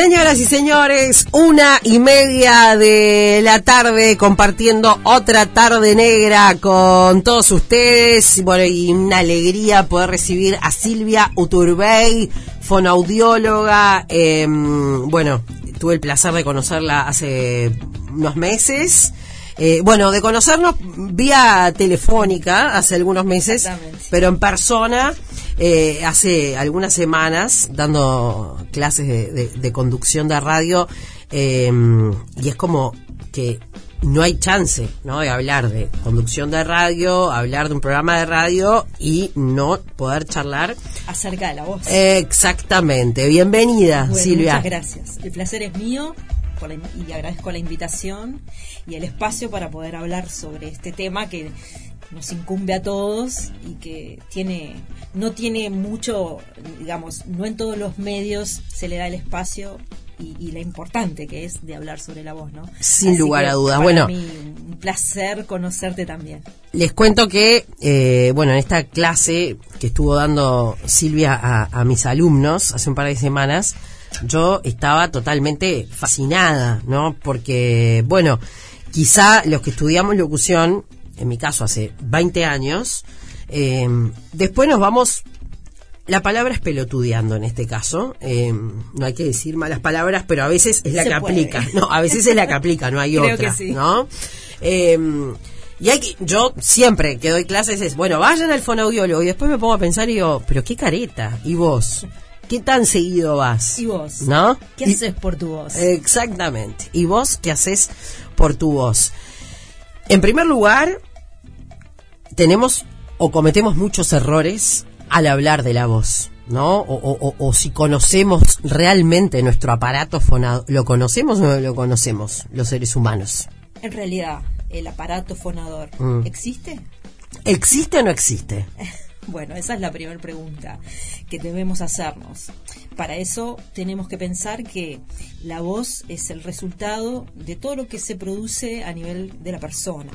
Señoras y señores, una y media de la tarde compartiendo otra tarde negra con todos ustedes. Bueno, y una alegría poder recibir a Silvia Uturbey, fonaudióloga. Em, bueno, tuve el placer de conocerla hace unos meses. Eh, bueno, de conocernos vía telefónica hace algunos meses, pero en persona eh, hace algunas semanas dando clases de, conducción de radio eh, y es como que no hay chance ¿no? de hablar de conducción de radio, hablar de un programa de radio y no poder charlar acerca de la voz. Exactamente. Bienvenida, Silvia. Muchas gracias. El placer es mío y agradezco la invitación y el espacio para poder hablar sobre este tema que nos incumbe a todos y que tiene no tiene mucho, digamos, no en todos los medios se le da el espacio y, la importante que es de hablar sobre la voz, ¿no? Sin lugar a dudas. Bueno, un placer conocerte también. Les cuento que, eh, bueno, en esta clase que estuvo dando Silvia a, a mis alumnos hace un par de semanas, yo estaba totalmente fascinada, ¿no? Porque, bueno, quizá los que estudiamos locución, en mi caso hace 20 años, eh, después nos vamos la palabra es pelotudeando en este caso. Eh, no hay que decir malas palabras, pero a veces es la que aplica. No, a veces es la que aplica, no hay otra, ¿no? Eh, y hay que, yo siempre que doy clases es, bueno, vayan al fonoaudiólogo y después me pongo a pensar y digo, pero qué careta, ¿y vos? ¿Qué tan seguido vas? ¿Y vos? ¿No? ¿Qué haces por tu voz? Exactamente. ¿Y vos qué haces por tu voz? En primer lugar, tenemos o cometemos muchos errores al hablar de la voz, ¿no? O, si conocemos realmente nuestro aparato fonador, ¿lo conocemos o no lo conocemos los seres humanos? En realidad, el aparato fonador, mm. ¿existe? ¿Existe o no existe? Bueno, esa es la primera pregunta que debemos hacernos. Para eso tenemos que pensar que la voz es el resultado de todo lo que se produce a nivel de la persona.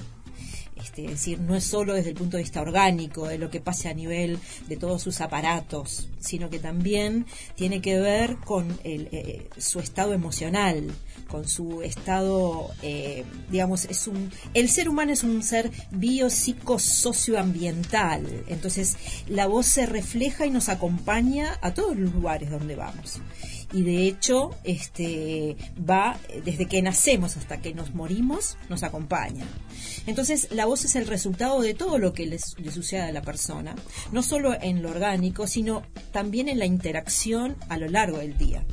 Este, es decir, no es solo desde el punto de vista orgánico, de lo que pasa a nivel de todos sus aparatos, sino que también tiene que ver con eh, su estado emocional, con su estado, eh, digamos, es un, el ser humano es un ser biopsicosocioambiental, entonces la voz se refleja y nos acompaña a todos los lugares donde vamos. Y de hecho, este, va desde que nacemos hasta que nos morimos, nos acompaña. Entonces, la voz es el resultado de todo lo que le sucede a la persona, no solo en lo orgánico, sino también en la interacción a lo largo del día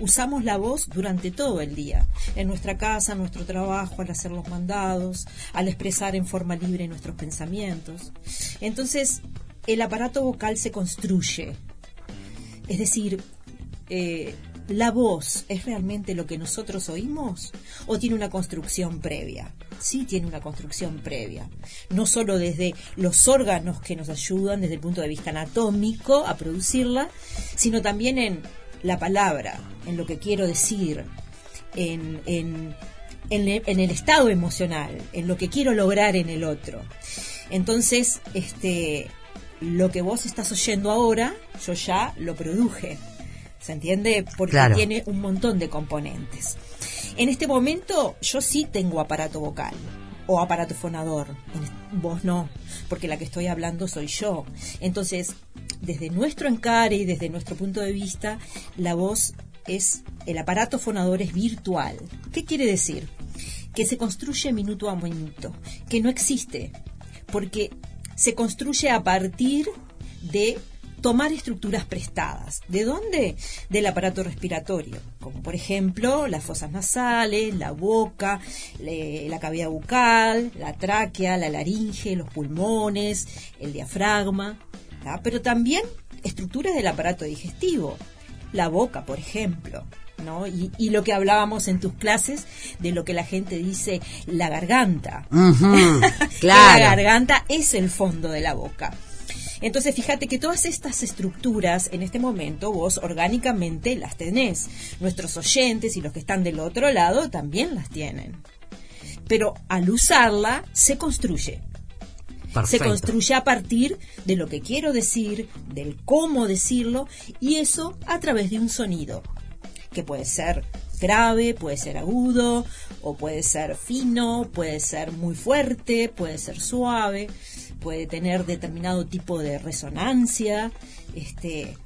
usamos la voz durante todo el día, en nuestra casa, en nuestro trabajo, al hacer los mandados, al expresar en forma libre nuestros pensamientos. Entonces, el aparato vocal se construye. Es decir, eh, ¿la voz es realmente lo que nosotros oímos o tiene una construcción previa? Sí tiene una construcción previa, no solo desde los órganos que nos ayudan desde el punto de vista anatómico a producirla, sino también en la palabra, en lo que quiero decir, en, el estado emocional, en lo que quiero lograr en el otro. Entonces, este, lo que vos estás oyendo ahora, yo ya lo produje. ¿Se entiende? Porque tiene un montón de componentes. En este momento yo sí tengo aparato vocal o aparato fonador. Vos no, porque la que estoy hablando soy yo. Entonces, desde nuestro encare y desde nuestro punto de vista, la voz es, el aparato fonador es virtual. ¿Qué quiere decir? Que se construye minuto a minuto, que no existe, porque se construye a partir de tomar estructuras prestadas. ¿De dónde? Del aparato respiratorio, como por ejemplo las fosas nasales, la boca, la cavidad bucal, la tráquea, la laringe, los pulmones, el diafragma pero también estructuras del aparato digestivo, la boca, por ejemplo. ¿no? Y, lo que hablábamos en tus clases de lo que la gente dice la garganta. claro. la garganta es el fondo de la boca. Entonces, fíjate que todas estas estructuras en este momento vos orgánicamente las tenés. Nuestros oyentes y los que están del otro lado también las tienen. Pero al usarla se construye se construye a partir de lo que quiero decir, del cómo decirlo, y eso a través de un sonido que puede ser grave, puede ser agudo, o puede ser fino, puede ser muy fuerte, puede ser suave, puede tener determinado tipo de resonancia, este,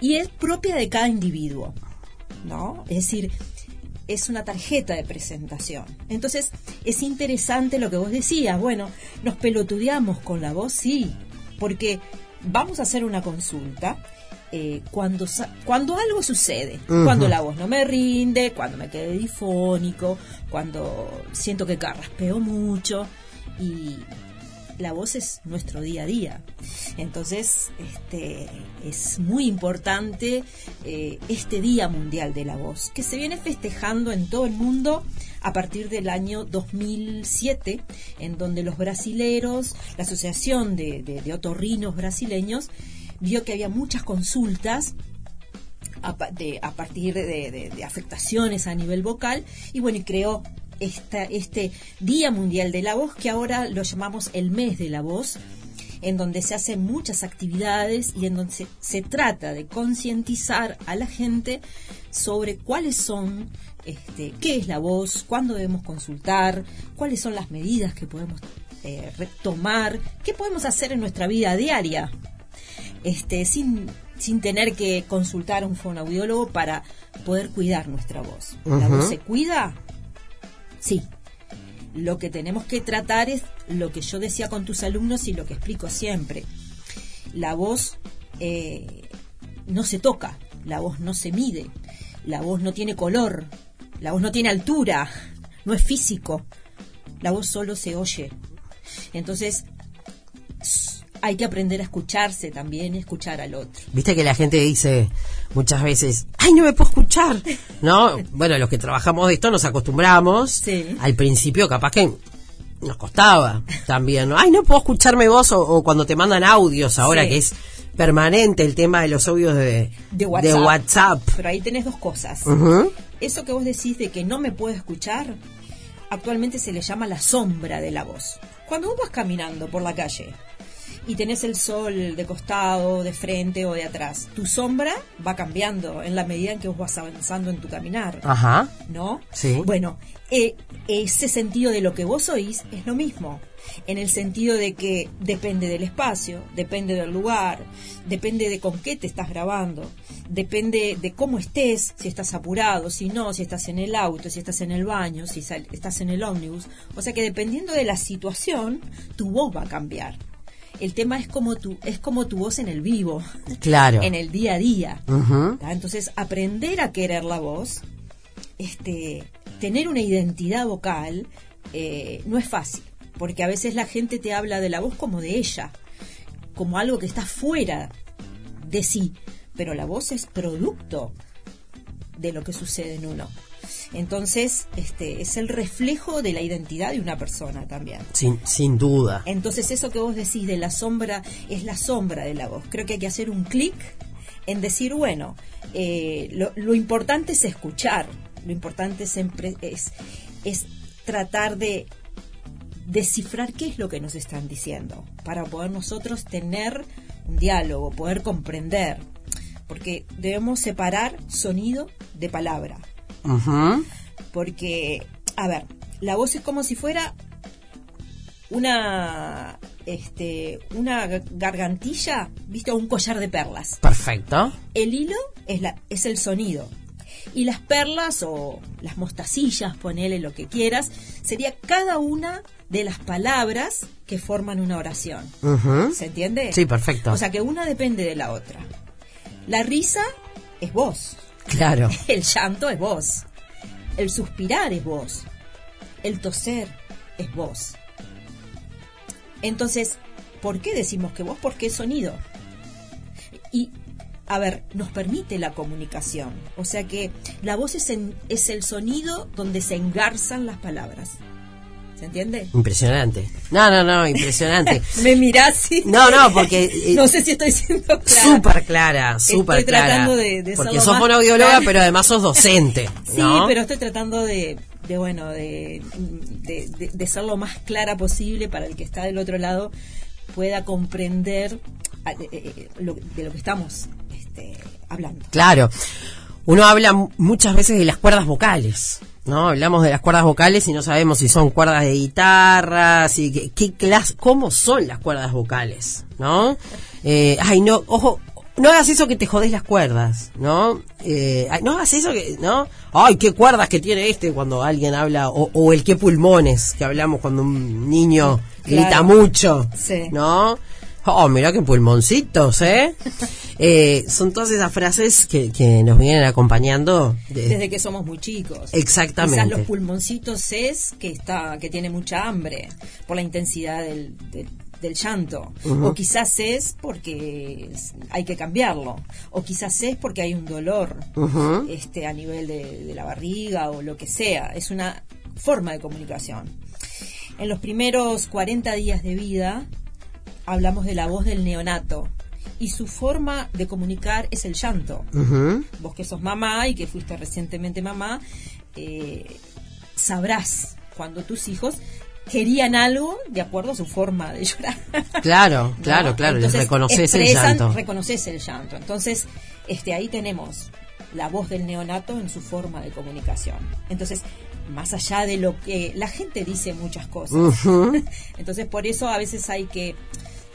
y es propia de cada individuo, ¿no? Es decir, es una tarjeta de presentación. Entonces, es interesante lo que vos decías. Bueno, nos pelotudeamos con la voz, sí, porque vamos a hacer una consulta. Eh, cuando, cuando algo sucede, cuando la voz no me rinde, cuando me quedé difónico, cuando siento que carraspeo mucho y la voz es nuestro día a día. Entonces, este, es muy importante eh, este Día Mundial de la Voz, que se viene festejando en todo el mundo a partir del año 2007, en donde los brasileros, la Asociación de, Otorrinos Brasileños, vio que había muchas consultas a, a partir de, de, afectaciones a nivel vocal y bueno, y creó este Día Mundial de la Voz, que ahora lo llamamos el mes de la voz, en donde se hacen muchas actividades y en donde se, trata de concientizar a la gente sobre cuáles son, este, qué es la voz, cuándo debemos consultar, cuáles son las medidas que podemos eh, retomar, qué podemos hacer en nuestra vida diaria, este, sin, sin tener que consultar a un fonoaudiólogo para poder cuidar nuestra voz. ¿La voz se cuida? Sí. Lo que tenemos que tratar es lo que yo decía con tus alumnos y lo que explico siempre. La voz eh, no se toca, la voz no se mide, la voz no tiene color, la voz no tiene altura, no es físico, la voz solo se oye. Entonces, hay que aprender a escucharse también escuchar al otro. Viste que la gente dice muchas veces, ay, no me puedo escuchar. ¿No? bueno, los que trabajamos de esto nos acostumbramos. Al principio capaz que nos costaba también, ¿no? Ay, no puedo escucharme vos o, cuando te mandan audios ahora que es permanente el tema de los audios de, de, WhatsApp. Pero ahí tenés dos cosas. Eso que vos decís de que no me puedo escuchar, actualmente se le llama la sombra de la voz. Cuando vos vas caminando por la calle y tenés el sol de costado, de frente o de atrás. Tu sombra va cambiando en la medida en que vos vas avanzando en tu caminar. Ajá. ¿No? Sí. Bueno, eh, ese sentido de lo que vos oís es lo mismo. En el sentido de que depende del espacio, depende del lugar, depende de con qué te estás grabando, depende de cómo estés, si estás apurado, si no, si estás en el auto, si estás en el baño, si estás en el ómnibus. O sea que dependiendo de la situación, tu voz va a cambiar el tema es como tu, es como tu voz en el vivo. Claro. En el día a día. Entonces, aprender a querer la voz, este, tener una identidad vocal, eh, no es fácil. Porque a veces la gente te habla de la voz como de ella, como algo que está fuera de sí. Pero la voz es producto de lo que sucede en uno. Entonces, este es el reflejo de la identidad de una persona también. Sin, sin duda. Entonces, eso que vos decís de la sombra es la sombra de la voz. Creo que hay que hacer un clic en decir, bueno, eh, lo, importante es escuchar, lo importante siempre es, es tratar de descifrar qué es lo que nos están diciendo, para poder nosotros tener un diálogo, poder comprender, porque debemos separar sonido de palabra. Porque, a ver, la voz es como si fuera una este una gargantilla, ¿viste? un collar de perlas. Perfecto. El hilo es la es el sonido. Y las perlas o las mostacillas, ponele lo que quieras, sería cada una de las palabras que forman una oración. ¿Se entiende? Sí, perfecto. O sea que una depende de la otra. La risa es voz. Claro. El llanto es voz. El suspirar es voz. El toser es voz. Entonces, ¿por qué decimos que voz? Porque es sonido. Y, a ver, nos permite la comunicación. O sea que la voz es, es el sonido donde se engarzan las palabras. ¿Se entiende? Impresionante. No, no, no, impresionante. Me mirás y... No, no, porque... Eh, no sé si estoy siendo clara. Súper clara, súper clara. tratando de, de Porque sos fonoaudióloga, pero además sos docente. sí, pero estoy tratando de, de bueno, de, de, de, ser lo más clara posible para el que está del otro lado pueda comprender ah, eh, eh, de lo que estamos este, hablando. Claro. uno habla muchas veces de las cuerdas vocales. ¿No? Hablamos de las cuerdas vocales y no sabemos si son cuerdas de guitarra, si qué, qué clase, cómo son las cuerdas vocales, ¿no? Eh, ay, no, ojo, no hagas eso que te jodés las cuerdas, ¿no? Eh, no hagas eso que, ¿no? Ay, qué cuerdas que tiene este cuando alguien habla, o, o el qué pulmones que hablamos cuando un niño grita mucho, Sí. ¿no? Oh, mira qué pulmoncitos, ¿eh? Eh, Son todas esas frases que, que nos vienen acompañando de- Desde que somos muy chicos. Exactamente. Quizás los pulmoncitos es que está que tiene mucha hambre por la intensidad del, del, del llanto. O quizás es porque hay que cambiarlo. O quizás es porque hay un dolor este, a nivel de, de la barriga o lo que sea. Es una forma de comunicación. En los primeros 40 días de vida hablamos de la voz del neonato. Y su forma de comunicar es el llanto vos que sos mamá y que fuiste recientemente mamá, eh, sabrás cuando tus hijos querían algo de acuerdo a su forma de llorar. Claro, ¿no? claro, claro, les Entonces, reconoces el llanto. Reconoces el llanto. Entonces, este, ahí tenemos la voz del neonato en su forma de comunicación. Entonces, más allá de lo que la gente dice muchas cosas. Entonces, por eso a veces hay que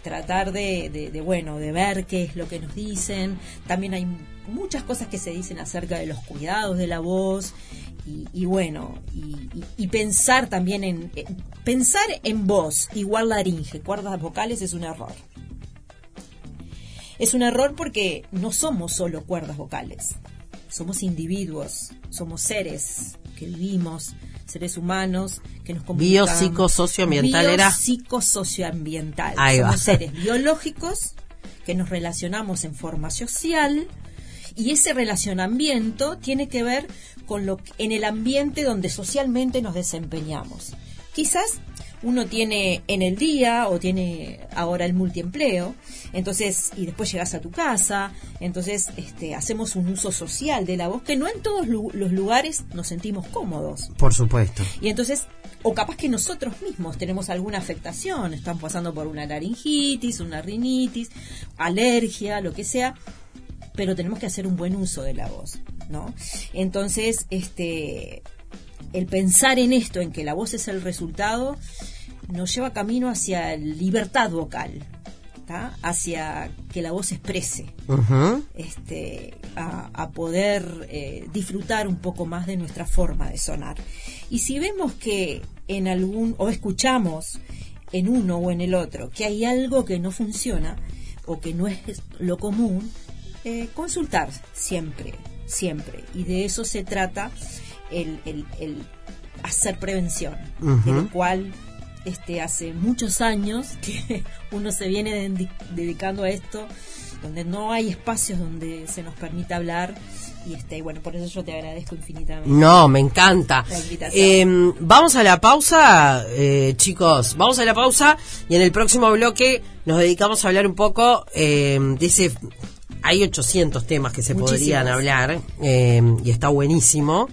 tratar de, de- de, bueno, de ver qué es lo que nos dicen. También hay muchas cosas que se dicen acerca de los cuidados de la voz. Y, y bueno, y, y- pensar también en- Pensar en voz igual laringe, cuerdas vocales es un error. Es un error porque no somos solo cuerdas vocales. Somos individuos, somos seres que vivimos, seres humanos que nos. Biopsicosocioambiental era. Biopsicosocioambiental. Ahí va. Somos seres biológicos que nos relacionamos en forma social y ese relacionamiento tiene que ver con lo que- en el ambiente donde socialmente nos desempeñamos. Quizás uno tiene en el día o tiene ahora el multiempleo, entonces y después llegas a tu casa, entonces este hacemos un uso social de la voz que no en todos lu- los lugares nos sentimos cómodos. Por supuesto. Y entonces, o capaz que nosotros mismos tenemos alguna afectación, están pasando por una laringitis, una rinitis, alergia, lo que sea, pero tenemos que hacer un buen uso de la voz, ¿no? Entonces, este el pensar en esto, en que la voz es el resultado, nos lleva camino hacia libertad vocal, hacia que la voz exprese este, a, a poder eh, disfrutar un poco más de nuestra forma de sonar. Y si vemos que en algún, o escuchamos en uno o en el otro, que hay algo que no funciona o que no es lo común, eh, consultar siempre, siempre. Y de eso se trata el, el- el hacer prevención, de lo cual este, hace muchos años que uno se viene dedi- dedicando a esto, donde no hay espacios donde se nos permita hablar. Y este, bueno, por eso yo te agradezco infinitamente. No, me encanta. La. Eh, vamos a la pausa, eh, chicos. Vamos a la pausa y en el próximo bloque nos dedicamos a hablar un poco eh, de ese. Hay 800 temas que se podrían hablar eh, y está buenísimo.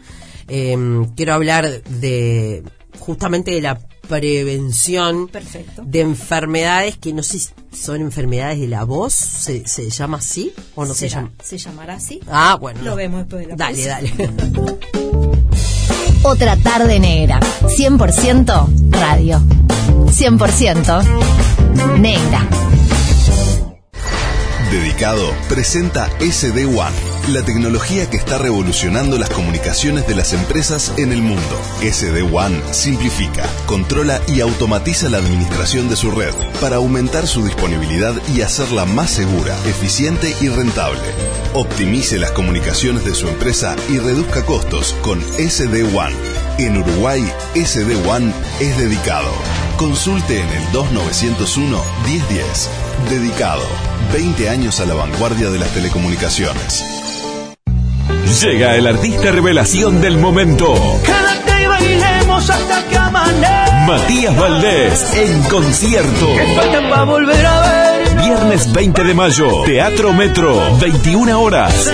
Quiero hablar de justamente de la prevención Perfecto. de enfermedades que no sé si son enfermedades de la voz, ¿se, se llama así o no se llama? ¿Se llamará así? Ah, bueno. Lo no. vemos después de la Dale, pausa. dale. Otra tarde negra. 100% radio. 100% negra. Dedicado presenta SD One, la tecnología que está revolucionando las comunicaciones de las empresas en el mundo. SD One simplifica, controla y automatiza la administración de su red para aumentar su disponibilidad y hacerla más segura, eficiente y rentable. Optimice las comunicaciones de su empresa y reduzca costos con SD One. En Uruguay, SD One es dedicado. Consulte en el 2901 1010. Dedicado. 20 años a la vanguardia de las telecomunicaciones. Llega el artista revelación del momento. Quédate y bailemos hasta que amanezca. Matías Valdés en concierto. Falta para volver a ver. Viernes 20 de mayo, Teatro Metro, 21 horas.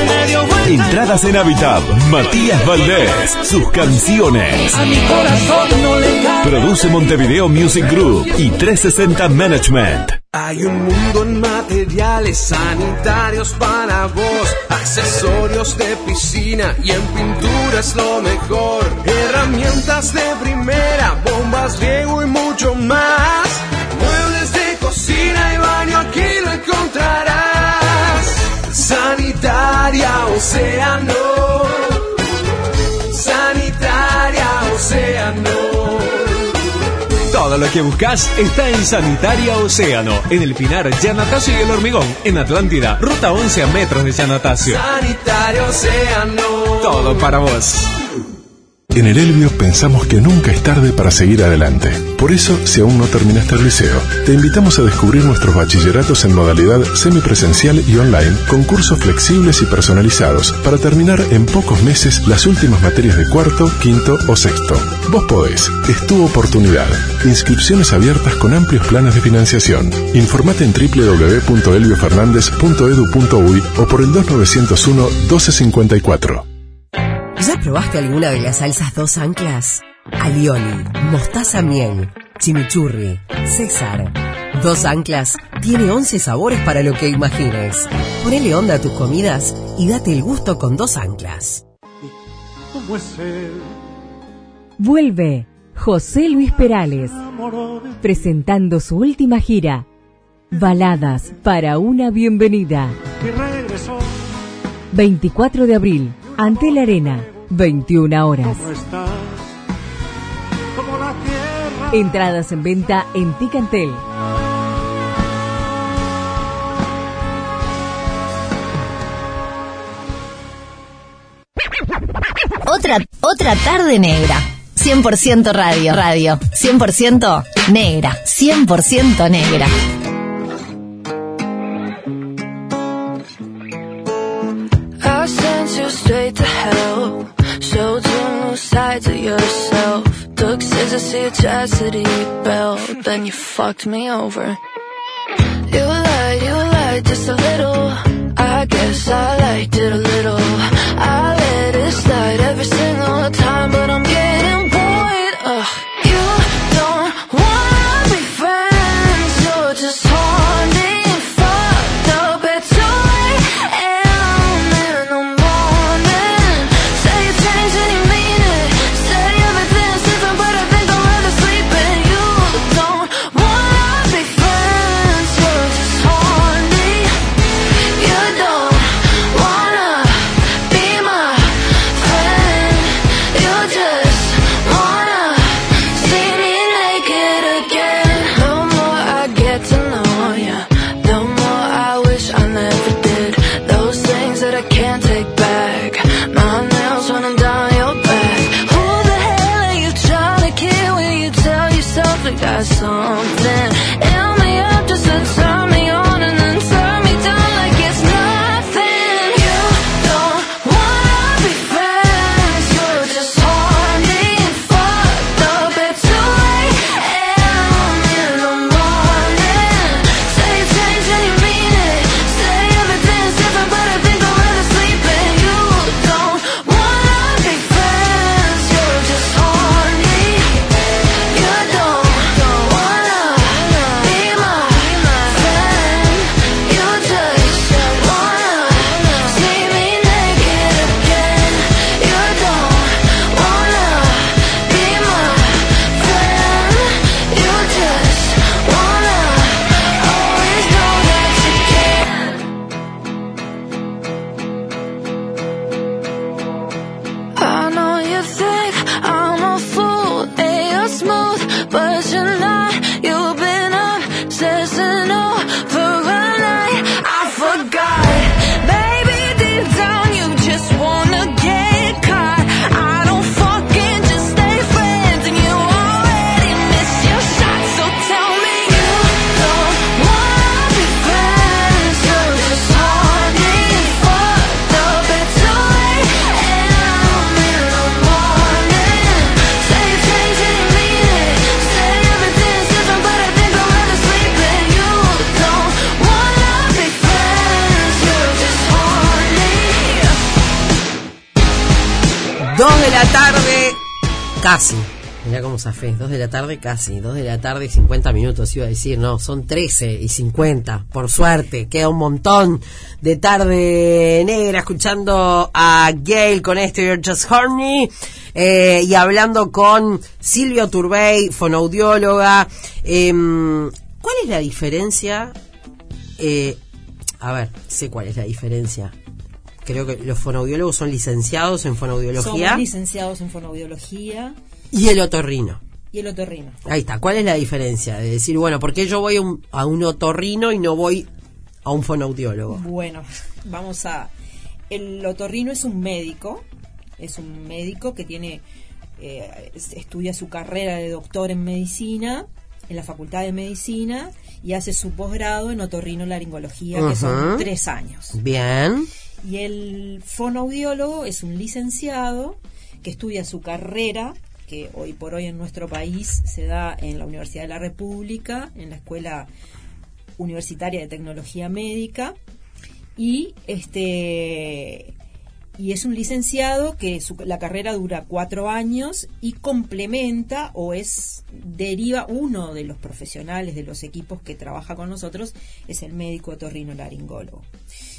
Entradas en Habitat. Matías Valdés, sus canciones. a mi corazón no le. Produce Montevideo Music Group y 360 Management. Hay un mundo en materiales sanitarios para vos, accesorios de piscina y en pintura es lo mejor. Herramientas de primera, bombas, riego y mucho más. Muebles de cocina y baño aquí lo encontrarás. Sanitaria Océano. Sanitaria Océano. Todo lo que buscas está en Sanitaria Océano, en el Pinar, Yanatacio y el Hormigón, en Atlántida, ruta 11 a metros de Yanatacio. Sanitaria Océano. Todo para vos. En el Elvio pensamos que nunca es tarde para seguir adelante. Por eso, si aún no terminaste el liceo, te invitamos a descubrir nuestros bachilleratos en modalidad semipresencial y online, con cursos flexibles y personalizados, para terminar en pocos meses las últimas materias de cuarto, quinto o sexto. Vos podés, es tu oportunidad. Inscripciones abiertas con amplios planes de financiación. Informate en www.elviofernandez.edu.uy o por el 2901 1254. ¿Ya probaste alguna de las salsas dos anclas? Alioli, mostaza miel, chimichurri, César. Dos anclas tiene 11 sabores para lo que imagines. Ponele onda a tus comidas y date el gusto con dos anclas. ¿Cómo es él? Vuelve José Luis Perales, presentando su última gira, Baladas para una bienvenida. Y regresó. 24 de abril, ante la arena, 21 horas. ¿Cómo estás? Como la tierra. Entradas en venta en Ticantel. Otra, otra tarde negra. 100% radio, radio. 100% negra. 100% negra. Sides of yourself. Took scissors to your chastity belt. Then you fucked me over. You lied, you lied just a little. I guess I liked it a little. I let it slide every single time, but I'm getting casi. Mirá cómo zafé, dos de la tarde casi, dos de la tarde y 50 minutos iba a decir, no, son 13 y 50, por suerte, queda un montón de tarde negra escuchando a Gail con este You're Just Horny eh, y hablando con Silvia Turbey, fonoaudióloga. Em, ¿Cuál es la diferencia? Eh, a ver, sé cuál es la diferencia. Creo que los fonoaudiólogos son licenciados en fonoaudiología. Somos licenciados en fonoaudiología y el otorrino. y el otorrino. Ahí está. ¿Cuál es la diferencia? De decir, bueno, ¿por qué yo voy a un, a un otorrino y no voy a un fonoaudiólogo? Bueno, vamos a... El otorrino es un médico, es un médico que tiene, eh, estudia su carrera de doctor en medicina, en la Facultad de Medicina, y hace su posgrado en otorrinolaringología, que son tres años. Bien. Y el fonoaudiólogo es un licenciado que estudia su carrera, que hoy por hoy en nuestro país se da en la Universidad de la República, en la Escuela Universitaria de Tecnología Médica, y este y es un licenciado que su- la carrera dura cuatro años y complementa o es deriva uno de los profesionales de los equipos que trabaja con nosotros es el médico otorrinolaringólogo.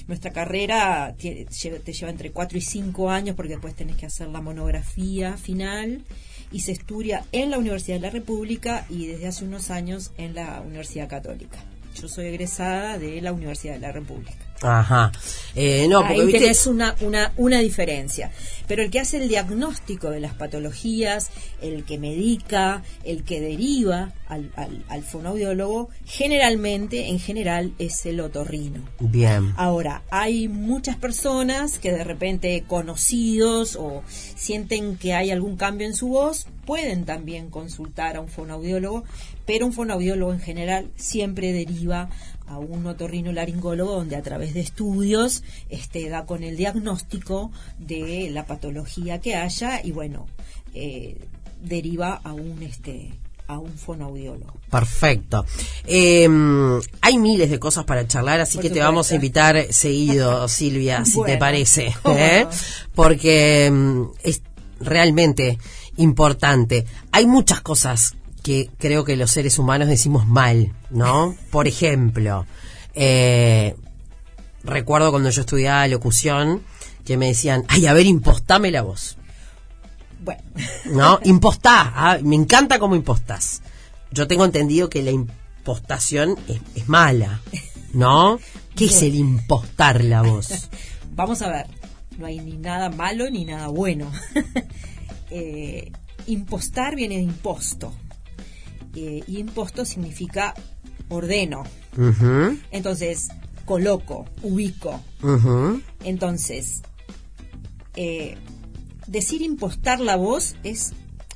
Nuestra carrera te lleva entre 4 y 5 años porque después tenés que hacer la monografía final y se estudia en la Universidad de la República y desde hace unos años en la Universidad Católica. Yo soy egresada de la Universidad de la República. Ajá. Eh, no, porque Ahí viste- tenés una, una, una diferencia. Pero el que hace el diagnóstico de las patologías, el que medica, el que deriva al, al, al fonoaudiólogo, generalmente, en general, es el otorrino. Bien. Ahora, hay muchas personas que de repente conocidos o sienten que hay algún cambio en su voz, pueden también consultar a un fonoaudiólogo, pero un fonoaudiólogo en general siempre deriva a un otorrino laringólogo donde a través de estudios este, da con el diagnóstico de la patología que haya y bueno, eh, deriva a un este a un fonoaudiólogo. Perfecto. Eh, hay miles de cosas para charlar, así Por que te vamos a invitar seguido, Silvia, si te parece. ¿eh? no. Porque mm, es realmente importante. Hay muchas cosas que creo que los seres humanos decimos mal, ¿no? Por ejemplo, eh, recuerdo cuando yo estudiaba locución que me decían, ay, a ver, impostame la voz. Bueno, ¿no? Impostá, ah, me encanta cómo impostás. Yo tengo entendido que la impostación es, es mala, ¿no? ¿Qué es el impostar la voz? Vamos a ver, no hay ni nada malo ni nada bueno. Eh, impostar viene de imposto. Eh, y imposto significa ordeno. Entonces, coloco, ubico. Entonces, eh, decir impostar la voz es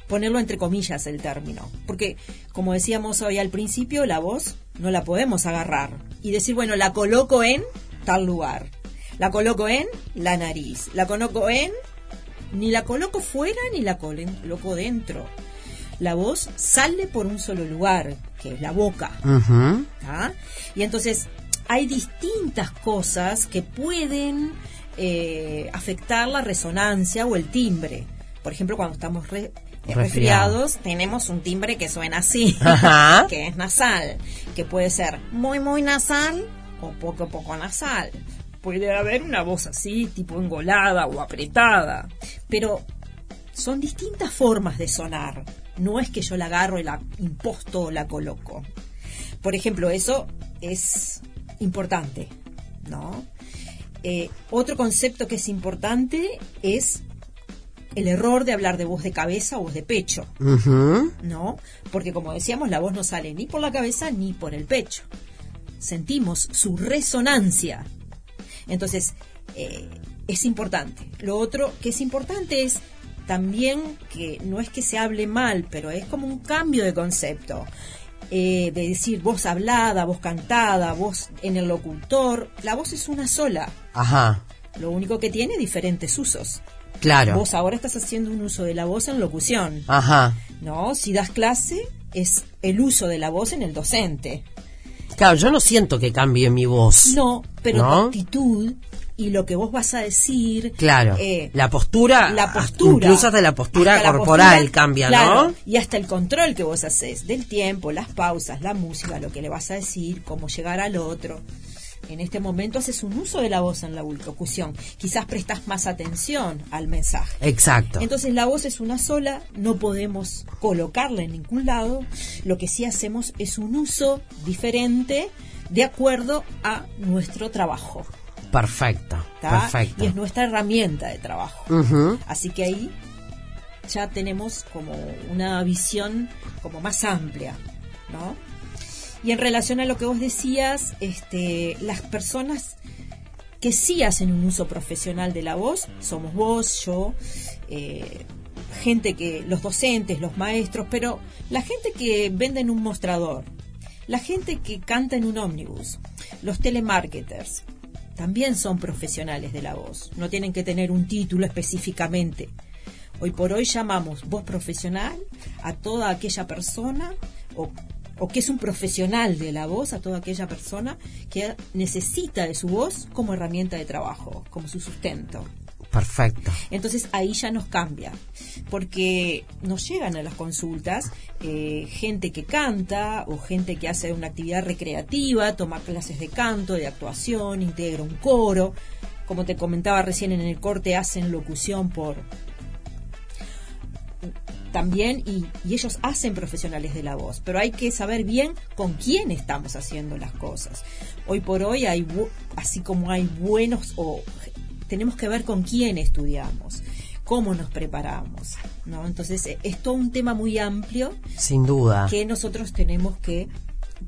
ponerlo entre comillas el término. Porque, como decíamos hoy al principio, la voz no la podemos agarrar y decir, bueno, la coloco en tal lugar. La coloco en la nariz. La coloco en... Ni la coloco fuera ni la coloco dentro. La voz sale por un solo lugar, que es la boca. ¿tá? Y entonces hay distintas cosas que pueden eh, afectar la resonancia o el timbre. Por ejemplo, cuando estamos re- eh, Resfriado. resfriados, tenemos un timbre que suena así, Ajá. que es nasal, que puede ser muy, muy nasal o poco, poco nasal. Puede haber una voz así, tipo engolada o apretada, pero son distintas formas de sonar. No es que yo la agarro y la imposto o la coloco. Por ejemplo, eso es importante, ¿no? Eh, otro concepto que es importante es el error de hablar de voz de cabeza o voz de pecho. ¿no? Porque como decíamos, la voz no sale ni por la cabeza ni por el pecho. Sentimos su resonancia. Entonces, eh, es importante. Lo otro que es importante es también que no es que se hable mal, pero es como un cambio de concepto. Eh, de decir voz hablada, voz cantada, voz en el locutor. La voz es una sola. Ajá, Lo único que tiene diferentes usos. claro. Vos ahora estás haciendo un uso de la voz en locución. Ajá. ¿No? Si das clase, es el uso de la voz en el docente. Claro, yo no siento que cambie mi voz. No, pero ¿No? tu actitud y lo que vos vas a decir. Claro. eh, la postura. la postura. Incluso hasta la postura hasta la corporal postura, cambia, claro, ¿no? Y hasta el control que vos haces del tiempo, las pausas, la música, lo que le vas a decir, cómo llegar al otro. En este momento haces un uso de la voz en la locución. Quizás prestas más atención al mensaje. Exacto. Entonces la voz es una sola, no podemos colocarla en ningún lado. Lo que sí hacemos es un uso diferente de acuerdo a nuestro trabajo. Perfecto. Perfecto. Y es nuestra herramienta de trabajo. Así que ahí ya tenemos como una visión como más amplia, ¿no? Y en relación a lo que vos decías, este, las personas que sí hacen un uso profesional de la voz, somos vos, yo, eh, gente que, los docentes, los maestros, pero la gente que vende en un mostrador, la gente que canta en un ómnibus, los telemarketers, también son profesionales de la voz, no tienen que tener un título específicamente. Hoy por hoy llamamos voz profesional a toda aquella persona o, que es un profesional de la voz, a toda aquella persona que necesita de su voz como herramienta de trabajo, como su sustento. Perfecto. Entonces ahí ya nos cambia, porque nos llegan a las consultas eh, gente que canta o gente que hace una actividad recreativa, toma clases de canto, de actuación, integra un coro. Como te comentaba recién en el corte, hacen locución por también y, ellos hacen profesionales de la voz, pero hay que saber bien con quién estamos haciendo las cosas. Hoy por hoy hay así como hay buenos o tenemos que ver con quién estudiamos, cómo nos preparamos, ¿no? Entonces eh, es todo un tema muy amplio Sin duda. que nosotros tenemos que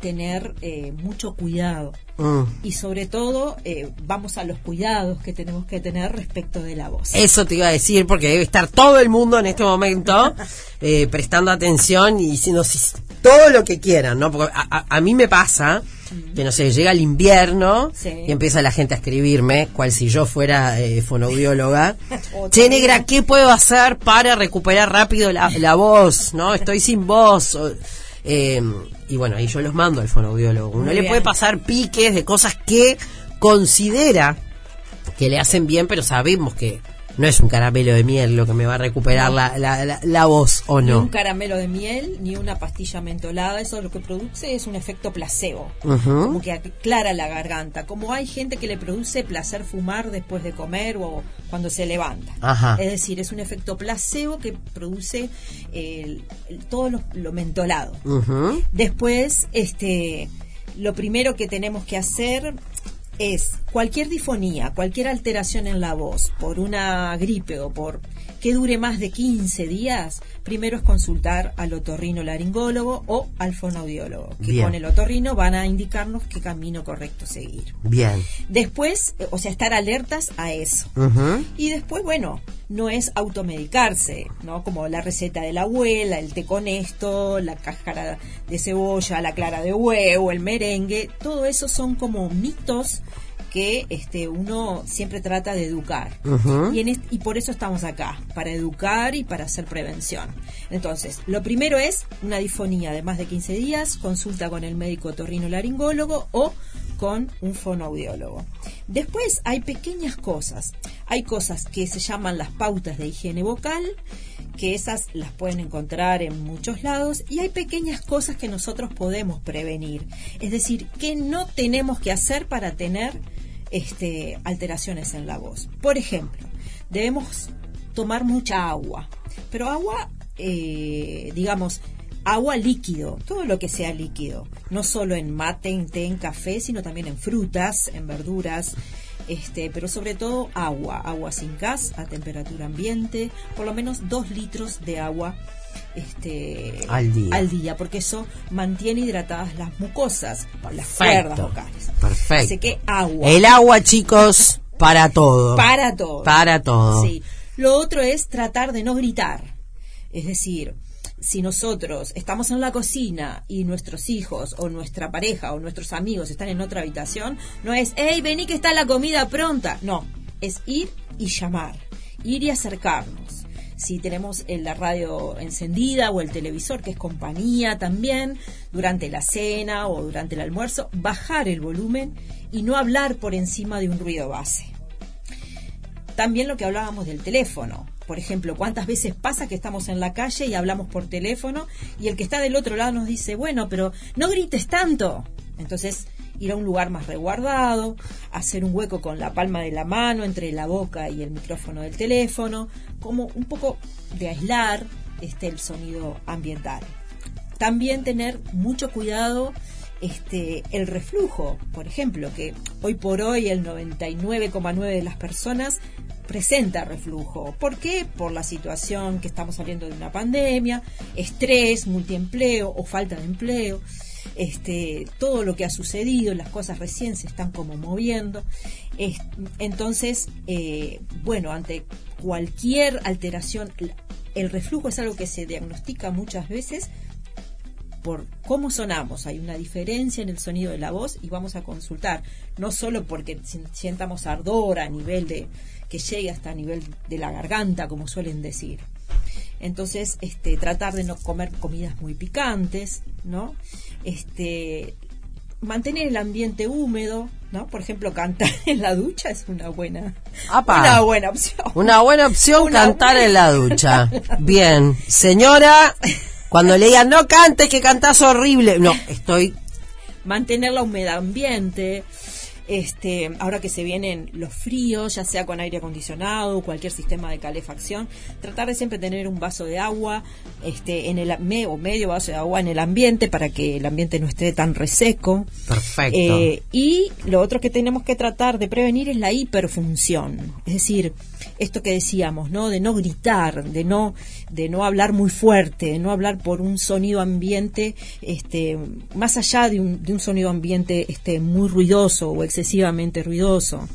tener eh, mucho cuidado Mm. y sobre todo eh, vamos a los cuidados que tenemos que tener respecto de la voz. Eso te iba a decir porque debe estar todo el mundo en este momento eh, prestando atención y diciendo todo lo que quieran, ¿no? Porque a, a- a mí me pasa que, no sé, llega el invierno Sí. y empieza la gente a escribirme, cual si yo fuera eh, fonoaudióloga. Che, negra, ¿qué puedo hacer para recuperar rápido la, la voz? ¿No? Estoy sin voz. eh, y bueno, ahí yo los mando al fonoaudiólogo. Uno Muy le bien. puede pasar piques de cosas que considera que le hacen bien, pero sabemos que no es un caramelo de miel lo que me va a recuperar la, la, la- la voz, ¿o Ni un no? caramelo de miel, ni una pastilla mentolada, eso lo que produce es un efecto placebo, como que aclara la garganta, como hay gente que le produce placer fumar después de comer o cuando se levanta. Ajá. Es decir, es un efecto placebo que produce el- el- todo lo, lo mentolado. Después, este, lo primero que tenemos que hacer es cualquier difonía, cualquier alteración en la voz, por una gripe o por que dure más de 15 días, primero es consultar al otorrino laringólogo o al fonoaudiólogo, que Bien. con el otorrino van a indicarnos qué camino correcto seguir. Bien. Después, eh, o sea, estar alertas a eso. Y después, bueno, no es automedicarse, ¿no? Como la receta de la abuela, el té con esto, la cáscara de cebolla, la clara de huevo, el merengue, todo eso son como mitos que este uno siempre trata de educar. Y, en y por eso estamos acá, para educar y para hacer prevención. Entonces, lo primero es una difonía de más de 15 días, consulta con el médico otorrino laringólogo o con un fonoaudiólogo. Después hay pequeñas cosas. Hay cosas que se llaman las pautas de higiene vocal, que esas las pueden encontrar en muchos lados, y hay pequeñas cosas que nosotros podemos prevenir. Es decir, que no tenemos que hacer para tener este, alteraciones en la voz. Por ejemplo, debemos tomar mucha agua, pero agua, eh, digamos, agua líquido, todo lo que sea líquido, no solo en mate, en té, en café, sino también en frutas, en verduras, este, pero sobre todo agua, agua sin gas, a temperatura ambiente, por lo menos dos litros de agua este, Al día. al día, porque eso mantiene hidratadas las mucosas, las cuerdas vocales. Perfecto. Así que agua. El agua, chicos, para todo. Para todo. Para todo. Sí. Lo otro es tratar de no gritar. Es decir, si nosotros estamos en la cocina y nuestros hijos o nuestra pareja o nuestros amigos están en otra habitación, no es, hey, vení que está la comida pronta. No, es ir y llamar, ir y acercarnos. Si tenemos en la radio encendida o el televisor, que es compañía también, durante la cena o durante el almuerzo, bajar el volumen y no hablar por encima de un ruido base. también lo que hablábamos del teléfono. Por ejemplo, ¿cuántas veces pasa que estamos en la calle y hablamos por teléfono y el que está del otro lado nos dice, bueno, pero no grites tanto? Entonces, ir a un lugar más resguardado, hacer un hueco con la palma de la mano entre la boca y el micrófono del teléfono, como un poco de aislar este, el sonido ambiental. También tener mucho cuidado este, el reflujo, por ejemplo, que hoy por hoy el 99,9 de las personas presenta reflujo. ¿Por qué? Por la situación que estamos saliendo de una pandemia, estrés, multiempleo o falta de empleo. Este, todo lo que ha sucedido, las cosas recién se están como moviendo. entonces, eh, bueno, ante cualquier alteración, el reflujo es algo que se diagnostica muchas veces por cómo sonamos. Hay una diferencia en el sonido de la voz y vamos a consultar, no solo porque sientamos ardor a nivel de que llegue hasta a nivel de la garganta, como suelen decir. Entonces, este, tratar de no comer comidas muy picantes, ¿no? Este, mantener el ambiente húmedo, ¿no? Por ejemplo, cantar en la ducha es una buena, una buena opción. Una buena opción cantar en la ducha. Bien, señora, cuando le digan no cantes que cantás horrible, no, estoy mantener la humedad ambiente, este, ahora que se vienen los fríos, ya sea con aire acondicionado, cualquier sistema de calefacción, tratar de siempre tener un vaso de agua, este, en el o medio vaso de agua en el ambiente para que el ambiente no esté tan reseco. Perfecto. Eh, y lo otro que tenemos que tratar de prevenir es la hiperfunción, es decir, esto que decíamos, ¿no? De no gritar, de no, de no hablar muy fuerte, de no hablar por un sonido ambiente, este, más allá de un, de un sonido ambiente este, muy ruidoso o excesivamente ruidoso.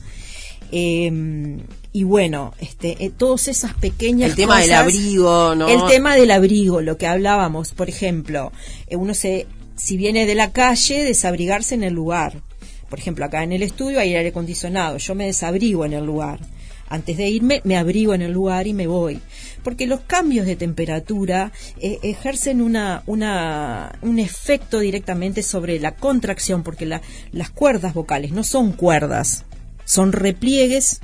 Em, y bueno, este, eh, todas esas pequeñas el tema del abrigo, ¿no? El tema del abrigo, lo que hablábamos, por ejemplo, eh, uno se, si viene de la calle, desabrigarse en el lugar. Por ejemplo, acá en el estudio hay aire acondicionado, yo me desabrigo en el lugar antes de irme, me abrigo en el lugar y me voy. Porque los cambios de temperatura eh, ejercen una, una, un efecto directamente sobre la contracción, porque las cuerdas vocales no son cuerdas, son repliegues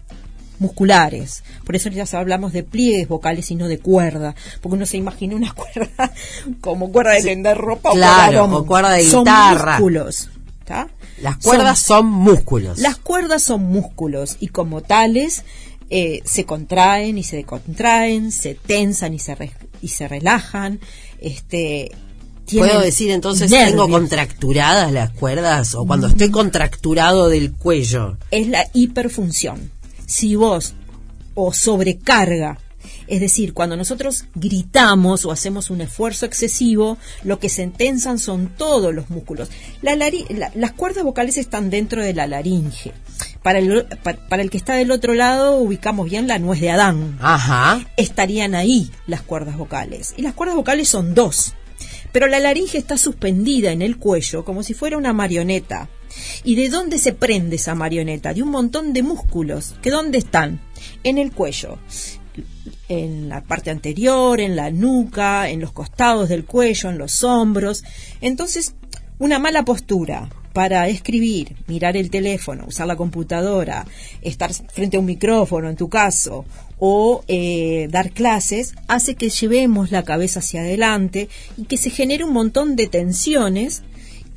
musculares. Por eso ya hablamos de pliegues vocales y no de cuerda, porque uno se imagina una cuerda como cuerda de tender ropa o, cuerda de son guitarra. músculos. Las cuerdas son, músculos. Las cuerdas son músculos y como tales eh, se contraen y se contraen, se tensan y se, y se relajan. Este, ¿Puedo decir entonces tengo contracturadas las cuerdas o cuando estoy contracturado del cuello? Es la hiperfunción. Si vos o sobrecarga es decir, cuando nosotros gritamos o hacemos un esfuerzo excesivo, lo que se tensan son todos los músculos. las cuerdas vocales están dentro de la laringe. Para el, para, el que está del otro lado, ubicamos bien la nuez de Adán. Ajá. Estarían ahí las cuerdas vocales. Y las cuerdas vocales son dos. Pero la laringe está suspendida en el cuello como si fuera una marioneta. ¿Y de dónde se prende esa marioneta? De un montón de músculos. ¿Que dónde están? En el cuello en la parte anterior, en la nuca, en los costados del cuello, en los hombros. Entonces, una mala postura para escribir, mirar el teléfono, usar la computadora, estar frente a un micrófono en tu caso, o eh, dar clases, hace que llevemos la cabeza hacia adelante y que se genere un montón de tensiones.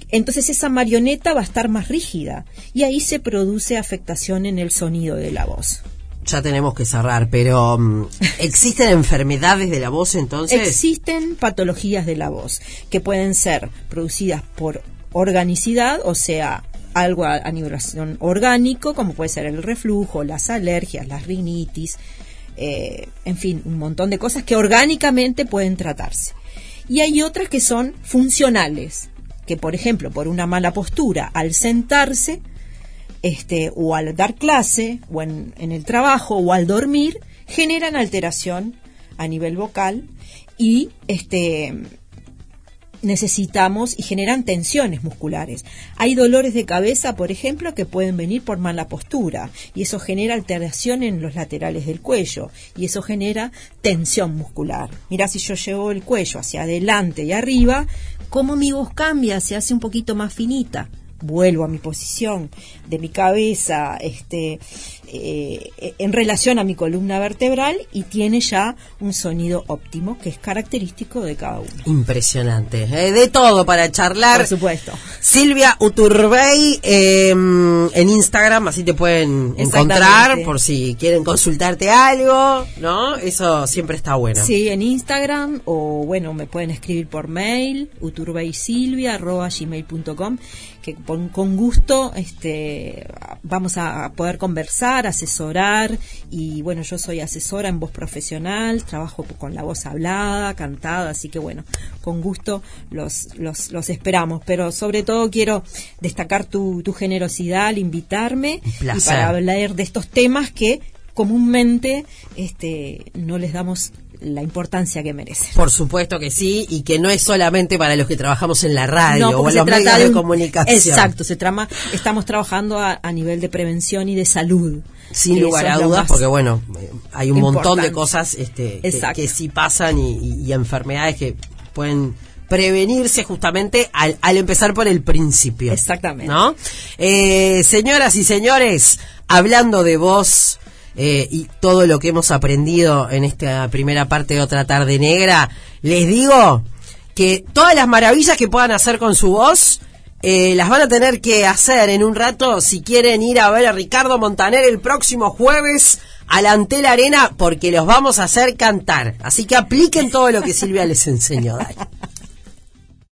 Entonces esa marioneta va a estar más rígida y ahí se produce afectación en el sonido de la voz ya tenemos que cerrar, pero mm, ¿existen enfermedades de la voz entonces? Existen patologías de la voz que pueden ser producidas por organicidad, o sea, algo a, nivel orgánico, como puede ser el reflujo, las alergias, las rinitis, eh, en fin, un montón de cosas que orgánicamente pueden tratarse. Y hay otras que son funcionales, que por ejemplo, por una mala postura, al sentarse, este, o al dar clase, o en, el trabajo, o al dormir, generan alteración a nivel vocal y este, necesitamos y generan tensiones musculares. Hay dolores de cabeza, por ejemplo, que pueden venir por mala postura y eso genera alteración en los laterales del cuello y eso genera tensión muscular. Mira, si yo llevo el cuello hacia adelante y arriba, cómo mi voz cambia, se hace un poquito más finita vuelvo a mi posición de mi cabeza, este, eh, en relación a mi columna vertebral y tiene ya un sonido óptimo que es característico de cada uno. Impresionante. Eh, de todo para charlar. Por supuesto. Silvia Uturbey eh, en Instagram, así te pueden encontrar por si quieren consultarte algo, ¿no? Eso siempre está bueno. Sí, en Instagram o bueno, me pueden escribir por mail, uturbeysilvia.gmail.com que con, gusto este, vamos a poder conversar, asesorar. Y bueno, yo soy asesora en voz profesional, trabajo con la voz hablada, cantada, así que bueno, con gusto los, los, los esperamos, pero sobre todo quiero destacar tu, tu generosidad al invitarme y para hablar de estos temas que comúnmente este, no les damos la importancia que merece. Por supuesto que sí, y que no es solamente para los que trabajamos en la radio o en los medios de, comunicación. Exacto, se trama, estamos trabajando a, nivel de prevención y de salud. Sin lugar a dudas, porque bueno, hay un montón de cosas este, que, sí pasan y, enfermedades que pueden prevenirse justamente al, al, empezar por el principio. Exactamente. ¿No? Eh, señoras y señores, hablando de voz eh, y todo lo que hemos aprendido en esta primera parte de Otra Tarde Negra, les digo que todas las maravillas que puedan hacer con su voz, eh, las van a tener que hacer en un rato si quieren ir a ver a Ricardo Montaner el próximo jueves a la Antela Arena porque los vamos a hacer cantar. Así que apliquen todo lo que Silvia les enseñó. Dale.